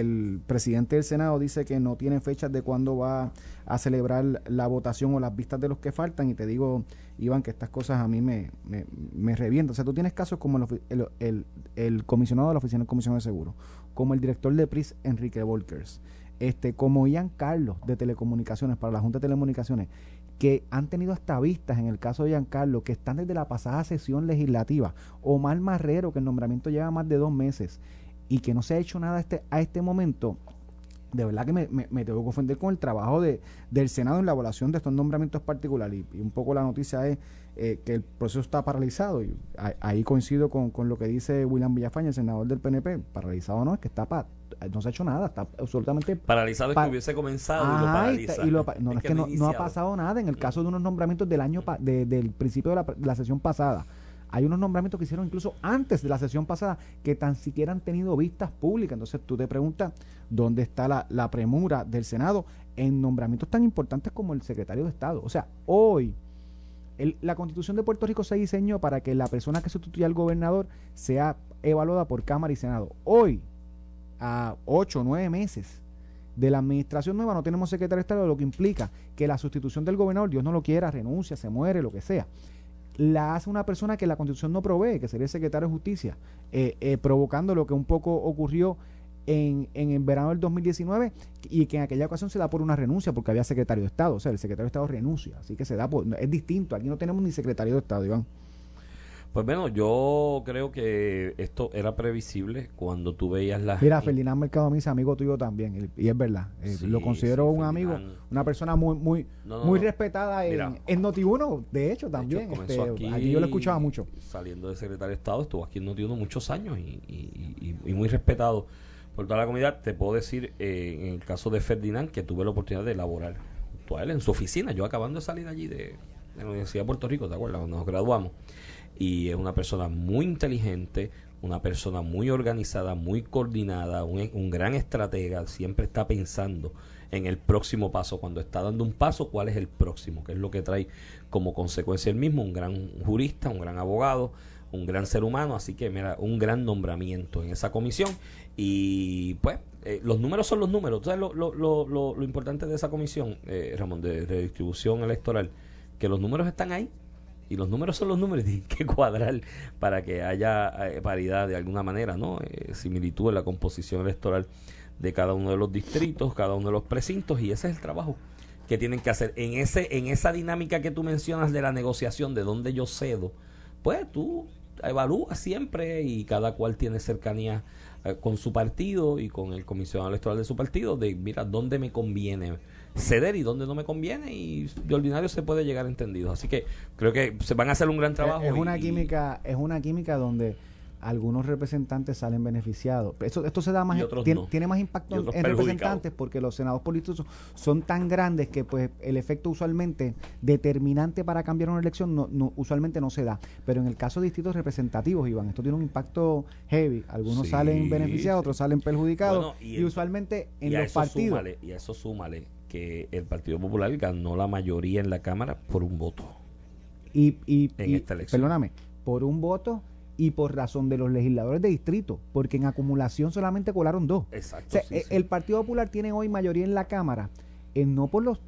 el presidente del Senado dice que no tiene fechas de cuándo va a celebrar la votación o las vistas de los que faltan y te digo, Iván, que estas cosas a mí me, me, me revientan. O sea, tú tienes casos como el, el, el- comisionado de la Oficina del Comisionado de Seguro, como el director de PRIS, Enrique Volkers, este, como Ian Carlos de Telecomunicaciones, para la Junta de Telecomunicaciones, que han tenido hasta vistas en el caso de Giancarlo, que están desde la pasada sesión legislativa, Omar Marrero, que el nombramiento lleva más de dos meses, y que no se ha hecho nada a este, a este momento, de verdad que me, me- me tengo que ofender con el trabajo de, del Senado en la evaluación de estos nombramientos particulares. Y, y un poco la noticia es eh, que el proceso está paralizado. Y a- ahí coincido con, con lo que dice William Villafaña, el senador del PNP. Paralizado no, es que está pa- no se ha hecho nada, está absolutamente Paralizado es Pa- que hubiese comenzado y lo Ay, paraliza. y lo no, es que, no, no ha pasado nada en el caso de unos nombramientos del año pa- de- del principio de la, de la sesión pasada. Hay unos nombramientos que hicieron incluso antes de la sesión pasada que tan siquiera han tenido vistas públicas. Entonces tú te preguntas dónde está la, premura del Senado en nombramientos tan importantes como el secretario de Estado. O sea, hoy la constitución de Puerto Rico se diseñó para que la persona que sustituya al gobernador sea evaluada por Cámara y Senado. Hoy, a ocho o nueve meses de la administración nueva, no tenemos secretario de Estado, lo que implica que la sustitución del gobernador, Dios no lo quiera, renuncia, se muere, lo que sea, la hace una persona que la constitución no provee, que sería el secretario de Justicia, eh, eh, provocando lo que un poco ocurrió en, en el verano del 2019 y que en aquella ocasión se da por una renuncia porque había secretario de Estado, o sea, el secretario de Estado renuncia, así que se da por, es distinto, aquí no tenemos ni secretario de Estado, Iván. Pues bueno, yo creo que esto era previsible cuando tú veías las... Mira, Ferdinand Mercado a mí es amigo tuyo también, y es verdad, eh, Sí, lo considero sí, un amigo, una persona muy muy No, no, muy no. respetada en, Mira. en Noti1, de hecho De también, hecho, este, comenzó aquí, aquí yo lo escuchaba mucho. Saliendo de secretario de Estado, estuvo aquí en Notiuno muchos años y, y- y- y muy respetado por toda la comunidad. Te puedo decir, eh, en el caso de Ferdinand, que tuve la oportunidad de elaborar junto a él en su oficina, yo acabando de salir allí de, de la Universidad de Puerto Rico, ¿te acuerdas? Cuando nos graduamos. Y es una persona muy inteligente, una persona muy organizada, muy coordinada, un, un gran estratega, siempre está pensando en el próximo paso. Cuando está dando un paso, ¿cuál es el próximo? Que es lo que trae como consecuencia el mismo, un gran jurista, un gran abogado, un gran ser humano, así que mira, un gran nombramiento en esa comisión. Y pues, eh, los números son los números. ¿Tú sabes lo, lo, lo, lo, lo importante de esa comisión, eh, Ramón, de redistribución electoral? Que los números están ahí. Y los números son los números, tienen que cuadrar para que haya eh, paridad de alguna manera, ¿no? Eh, similitud en la composición electoral de cada uno de los distritos, cada uno de los precintos, y ese es el trabajo que tienen que hacer. En ese, en esa dinámica que tú mencionas de la negociación, de donde yo cedo, pues tú evalúas siempre y cada cual tiene cercanía eh, con su partido y con el comisionado electoral de su partido, de mira, dónde me conviene ceder y dónde no me conviene, y de ordinario se puede llegar a entendidos. Así que creo que se van a hacer un gran trabajo. Es, una y- química, es una química donde algunos representantes salen beneficiados. Esto, esto se da más, tiene, no. tiene más impacto en, representantes porque los senados políticos son tan grandes que pues el efecto usualmente determinante para cambiar una elección no, no- usualmente no se da. Pero en el caso de distritos representativos, Iván, esto tiene un impacto heavy. Algunos Sí, salen beneficiados, sí. otros salen perjudicados. Bueno, y y, el- usualmente en y los partidos... súmale, y a eso súmale que el Partido Popular ganó la mayoría en la Cámara por un voto. y, y, en y- esta elección. perdóname, por un voto y por razón de los legisladores de distrito, porque en acumulación solamente colaron dos. Exacto. O sea, sí, sí. el Partido Popular tiene hoy mayoría en la Cámara, eh, no por los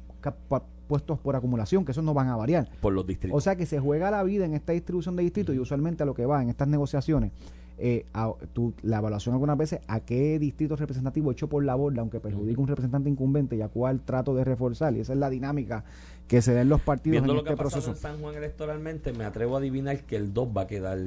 puestos por acumulación, que esos no van a variar. por los distritos. O sea que se juega la vida en esta distribución de distritos y usualmente a lo que va en estas negociaciones, eh, a- tú- la evaluación algunas veces a qué distrito representativo hecho por la borda, aunque perjudica un representante incumbente y a cuál trato de reforzar. Y esa es la dinámica que se da en los partidos Viendo en lo que este ha pasado proceso. en San Juan electoralmente, me atrevo a adivinar que el 2 va a quedar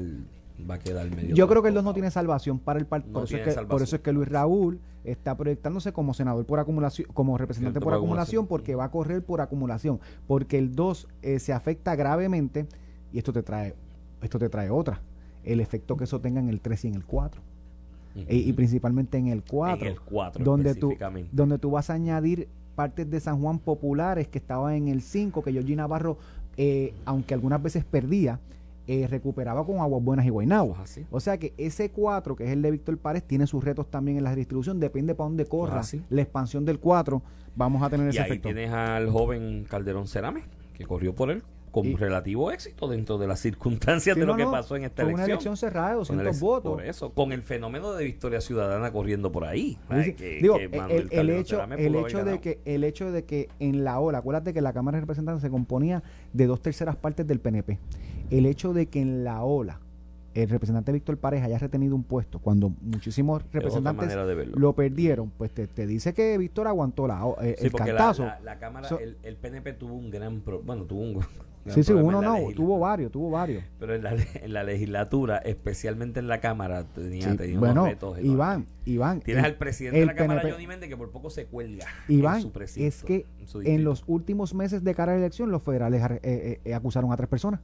va a quedar medio Yo creo que el 2 no tiene salvación para el partido. No por, eso es que, salvación. por eso es que Luis Raúl está proyectándose como senador por acumulación, como representante Por por acumulación. acumulación, porque va a correr por acumulación. Porque el 2 eh, se afecta gravemente y esto te trae, esto te trae otra. El efecto que eso tenga en el 3 y en el 4. Ujú. E- y principalmente en el 4. En el 4 donde tú, donde tú vas a añadir partes de San Juan populares que estaban en el 5, que Georgie Navarro, eh, aunque algunas veces perdía, eh, recuperaba con Aguas Buenas y Guaynabo. Pues así. O sea que ese 4, que es el de Víctor Párez, tiene sus retos también en la distribución. Depende para dónde corra la expansión del 4. Vamos a tener Y ese ahí efecto. tienes al joven Calderón Cerame, que corrió por él con Y- relativo éxito dentro de las circunstancias Sí, de lo que no, pasó en esta fue una elección. elección cerrada de Con 200 el- votos. Por eso, con el fenómeno de Victoria Ciudadana corriendo por ahí. Sí, que- Digo, que el- el, hecho, el hecho de que el hecho de que en la ola, acuérdate que la Cámara de Representantes se componía de dos terceras partes del PNP. El hecho de que en la ola el representante Víctor Párez haya retenido un puesto cuando muchísimos representantes lo perdieron, pues te, te dice que Víctor aguantó la, o- eh, Sí, el la, cantazo. la- la Cámara, So- el, el PNP tuvo un gran pro- bueno, tuvo un sí, sí, uno no, tuvo varios, tuvo varios. Pero en la, en la legislatura, especialmente en la Cámara, tenía, Sí, tenía bueno, unos retos. Iván, Iván, Tienes el- al presidente de la Cámara. Johnny Méndez, que por poco se cuelga. Iván, en su precinto, es que su en los últimos meses de cara a la elección, los federales eh, eh, eh, acusaron a tres personas.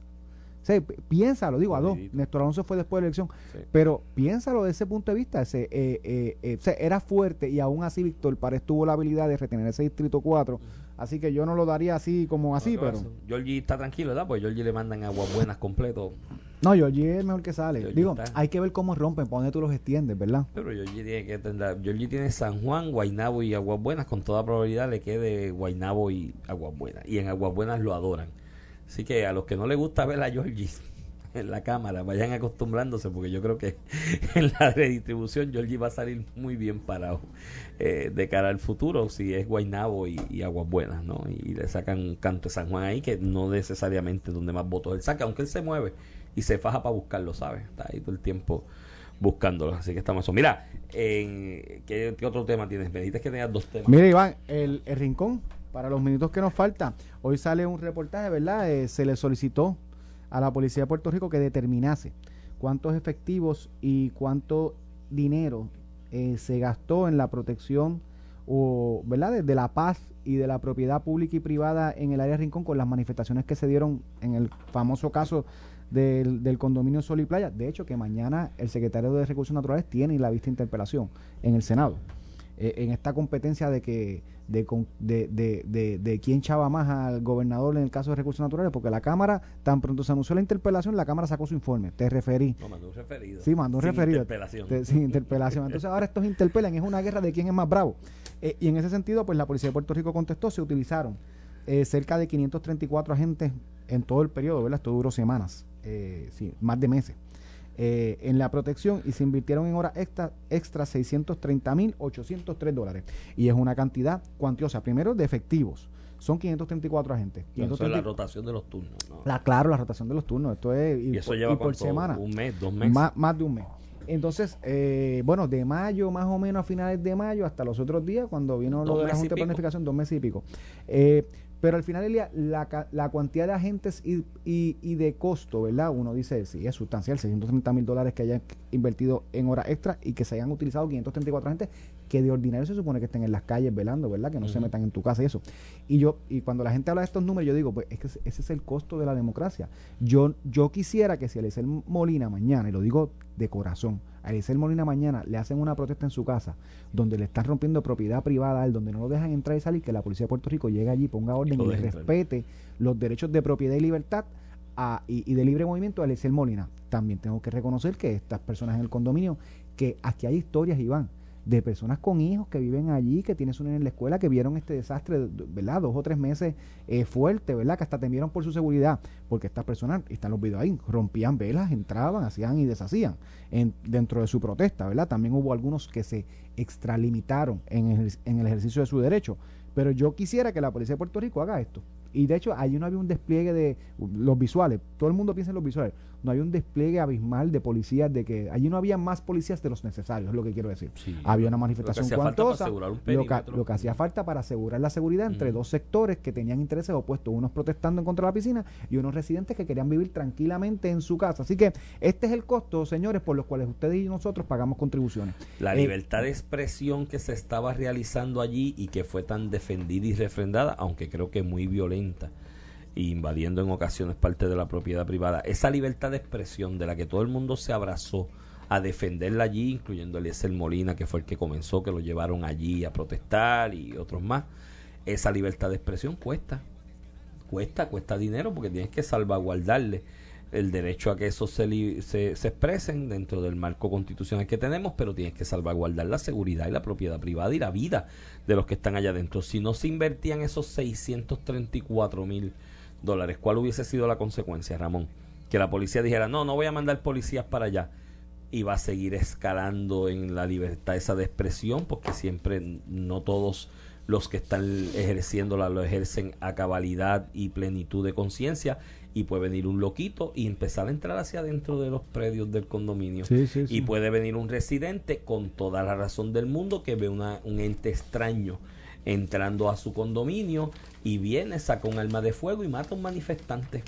O sea, pi- piénsalo, digo a dos. Néstor Alonso fue después de la elección. Sí. Pero piénsalo desde ese punto de vista. Ese, eh, eh, eh, o sea, era fuerte y aún así Víctor Párez tuvo la habilidad de retener ese distrito 4. Así que yo no lo daría así como así, ¿Qué pero. Georgie está tranquilo, ¿verdad? Pues Georgie le mandan aguas buenas completo. No, Georgie es el mejor que sale. Georgie Digo, está- hay que ver cómo rompen, para dónde tú los extiendes, ¿verdad? Pero Georgie tiene que tendrá, Georgie tiene San Juan, Guaynabo y Aguas Buenas. Con toda probabilidad le quede Guaynabo y Aguas Buenas. Y en Aguas Buenas lo adoran. Así que a los que no les gusta ver a Georgie en la cámara, vayan acostumbrándose porque yo creo que en la redistribución Georgie va a salir muy bien parado eh, de cara al futuro si es Guaynabo y, Aguas Buenas, ¿no? Y, le sacan un canto de San Juan ahí que no necesariamente donde más votos él saca, aunque él se mueve y se faja para buscarlo, ¿sabes? Está ahí todo el tiempo buscándolo, así que estamos eso. Mira, en- ¿qué, qué otro tema tienes? Me dijiste que tenías dos temas. Mira, Iván, el, el rincón, para los minutos que nos faltan, hoy sale un reportaje, ¿verdad? Eh, se le solicitó a la Policía de Puerto Rico que determinase cuántos efectivos y cuánto dinero eh, se gastó en la protección o, ¿verdad? De, de la paz y de la propiedad pública y privada en el área Rincón con las manifestaciones que se dieron en el famoso caso del, del condominio Sol y Playa. De hecho, que mañana el secretario de Recursos Naturales tiene la vista de interpelación en el Senado. Eh, en esta competencia de que de, con- de, de, de, de quién chava más al gobernador en el caso de recursos naturales, porque la Cámara, tan pronto se anunció la interpelación, la Cámara sacó su informe. Te referí. No, mandó un referido. Sí, mandó un Sin referido. interpelación. Te- sin interpelación. Entonces ahora estos interpelan, es una guerra de quién es más bravo. Eh, y en ese sentido, pues la Policía de Puerto Rico contestó, se utilizaron eh, cerca de 534 agentes en todo el periodo, ¿verdad? Esto duró semanas, eh, sí, más de meses. Eh, en la protección y se invirtieron en horas extra, extra 630.803 dólares. Y es una cantidad cuantiosa. Primero, de efectivos. Son 534 agentes. Eso es la 530 rotación de los turnos. ¿no? la, claro, la rotación de los turnos. Esto es y, y eso lleva y por semana. un mes, dos meses. Más, más de un mes. Entonces, eh, bueno, de mayo, más o menos a finales de mayo, hasta los otros días, cuando vino lo de la Junta de. Planificación, dos meses y pico. Eh, pero al final del día, la, la cantidad de agentes y, y, y de costo, ¿verdad? Uno dice, sí, es sustancial, 630 mil dólares que hayan invertido en horas extra y que se hayan utilizado 534 agentes que de ordinario se supone que estén en las calles velando, ¿verdad? Que no se metan en tu casa y eso. Y yo, y cuando la gente habla de estos números, yo digo, pues es que ese es el costo de la democracia. Yo, yo quisiera que si Eliezer Molina mañana, y lo digo de corazón, a Eliezer Molina mañana le hacen una protesta en su casa, donde le están rompiendo propiedad privada, donde no lo dejan entrar y salir, que la policía de Puerto Rico llegue allí, ponga orden y, le respete los derechos de propiedad y libertad y, de libre movimiento a Eliezer Molina. También tengo que reconocer que estas personas en el condominio, que aquí hay historias, Iván, de personas con hijos que viven allí, que tienen su en la escuela, que vieron este desastre, ¿verdad? Dos o tres meses eh, fuerte, ¿verdad? Que hasta temieron por su seguridad, porque estas personas, están los videos ahí, rompían velas, entraban, hacían y deshacían en, dentro de su protesta, ¿verdad? También hubo algunos que se extralimitaron en el, en el ejercicio de su derecho. Pero yo quisiera que la Policía de Puerto Rico haga esto. Y de hecho, allí no había un despliegue de los visuales. Todo el mundo piensa en los visuales. No había un despliegue abismal de policías, de que allí no había más policías de los necesarios, es lo que quiero decir. había una manifestación cuantosa. Lo que, lo que, hacía falta para asegurar la seguridad entre dos sectores que tenían intereses opuestos, unos protestando en contra de la piscina y unos residentes que querían vivir tranquilamente en su casa. Así que este es el costo, señores, por los cuales ustedes y nosotros pagamos contribuciones. La eh, libertad de expresión que se estaba realizando allí y que fue tan defendida y refrendada, aunque creo que muy violenta invadiendo en ocasiones parte de la propiedad privada. Esa libertad de expresión de la que todo el mundo se abrazó a defenderla allí, incluyendo Eliezer Molina, que fue el que comenzó, que lo llevaron allí a protestar y otros más. Esa libertad de expresión cuesta, cuesta, cuesta dinero porque tienes que salvaguardarle el derecho a que eso se, se, se, expresen dentro del marco constitucional que tenemos, pero tienes que salvaguardar la seguridad y la propiedad privada y la vida de los que están allá adentro. Si no se invertían esos 634 mil dólares, ¿cuál hubiese sido la consecuencia, Ramón? Que la policía dijera, no, no voy a mandar policías para allá. Y va a seguir escalando en la libertad esa de expresión, porque siempre no todos los que están ejerciéndola lo ejercen a cabalidad y plenitud de conciencia y puede venir un loquito y empezar a entrar hacia adentro de los predios del condominio. Y puede venir un residente con toda la razón del mundo que ve una, un ente extraño entrando a su condominio y viene, saca un arma de fuego y mata a un manifestante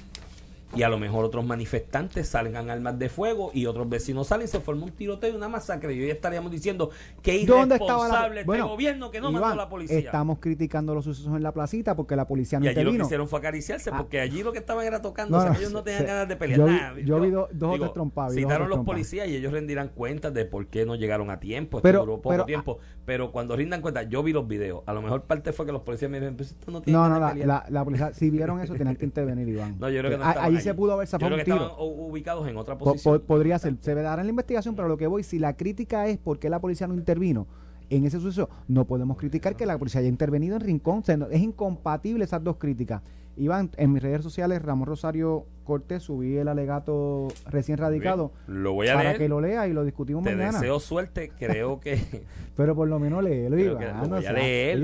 y a lo mejor otros manifestantes salgan armas de fuego y otros vecinos salen y se forma un tiroteo y una masacre. Y hoy estaríamos diciendo que irresponsable este gobierno que no mandó a la policía. Estamos criticando los sucesos en la placita porque la policía no y allí lo que hicieron fue acariciarse ah. porque allí lo que estaban era tocando, ellos no tenían ganas de pelear. Yo, vi, dos o tres trompadas. Citaron los policías y ellos rendirán cuentas de por qué no llegaron a tiempo, pero, duró poco tiempo. pero cuando rindan cuenta, yo vi los videos. A lo mejor parte fue que los policías me dijeron, pues esto no tiene No, no, la, la, policía, si vieron eso, tenían que intervenir, Iván. No, yo creo que no eh, se pudo haber zafado un tiro. ubicados en otra posición. podría ser. Se dará en la investigación, pero lo que voy, si la crítica es por qué la policía no intervino en ese suceso, no podemos criticar que la policía haya intervenido en Rincón. es incompatible esas dos críticas. Iván, en mis redes sociales, Ramón Rosario Cortés, subí el alegato recién radicado. Lo voy a para que lo lea y lo discutimos Te mañana. deseo suerte, creo que. pero por lo menos léelo, Iván. Lo voy a leer.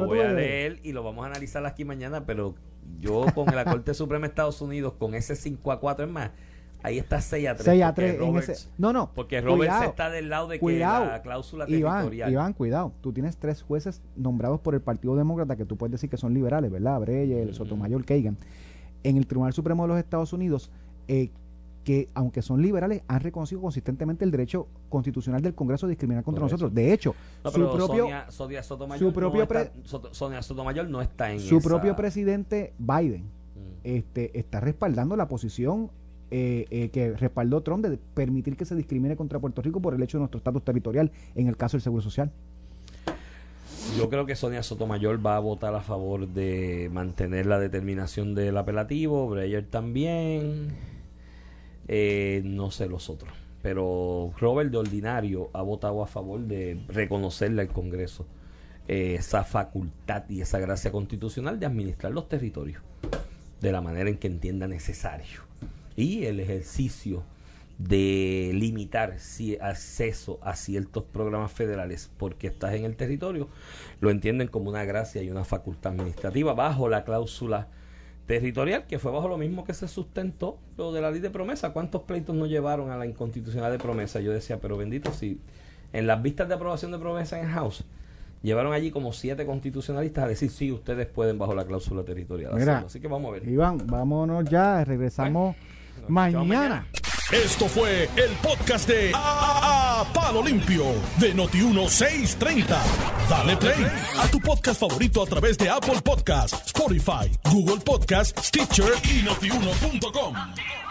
lo voy a leer y lo vamos a analizar aquí mañana, pero yo con la Corte Suprema de Estados Unidos, con ese 5 a 4, es más, ahí está 6 a 3. 6 a 3 en ese, no, no. Porque Roberts está del lado de que la cláusula territorial. Iván, cuidado. Tú tienes tres jueces nombrados por el Partido Demócrata que tú puedes decir que son liberales, ¿verdad? Breyer, Sotomayor, Kagan. En el Tribunal Supremo de los Estados Unidos, eh, que aunque son liberales, han reconocido consistentemente el derecho constitucional del Congreso a discriminar contra nosotros. De hecho, su propio, Sonia, Sotomayor su propio no está, Sonia Sotomayor no está en Su propio presidente Biden mm. este, está respaldando la posición eh, eh, que respaldó Trump de permitir que se discrimine contra Puerto Rico por el hecho de nuestro estatus territorial en el caso del Seguro Social. Yo creo que Sonia Sotomayor va a votar a favor de mantener la determinación del apelativo, Breyer también. Eh, no sé los otros. Pero Robert de Ordinario ha votado a favor de reconocerle al Congreso esa facultad y esa gracia constitucional de administrar los territorios de la manera en que entienda necesario. Y el ejercicio de limitar si acceso a ciertos programas federales porque estás en el territorio, lo entienden como una gracia y una facultad administrativa bajo la cláusula territorial, que fue bajo lo mismo que se sustentó lo de la ley de promesa. ¿Cuántos pleitos no llevaron a la inconstitucional de promesa? Yo decía, pero bendito, si en las vistas de aprobación de promesa en House llevaron allí como siete constitucionalistas a decir, sí, ustedes pueden bajo la cláusula territorial. Así que vamos a ver. Iván, vámonos ya, regresamos mañana. Esto fue el podcast de a Palo Limpio de Noti1630. Dale play a tu podcast favorito a través de Apple Podcasts, Spotify, Google Podcasts, Stitcher y notiuno.com.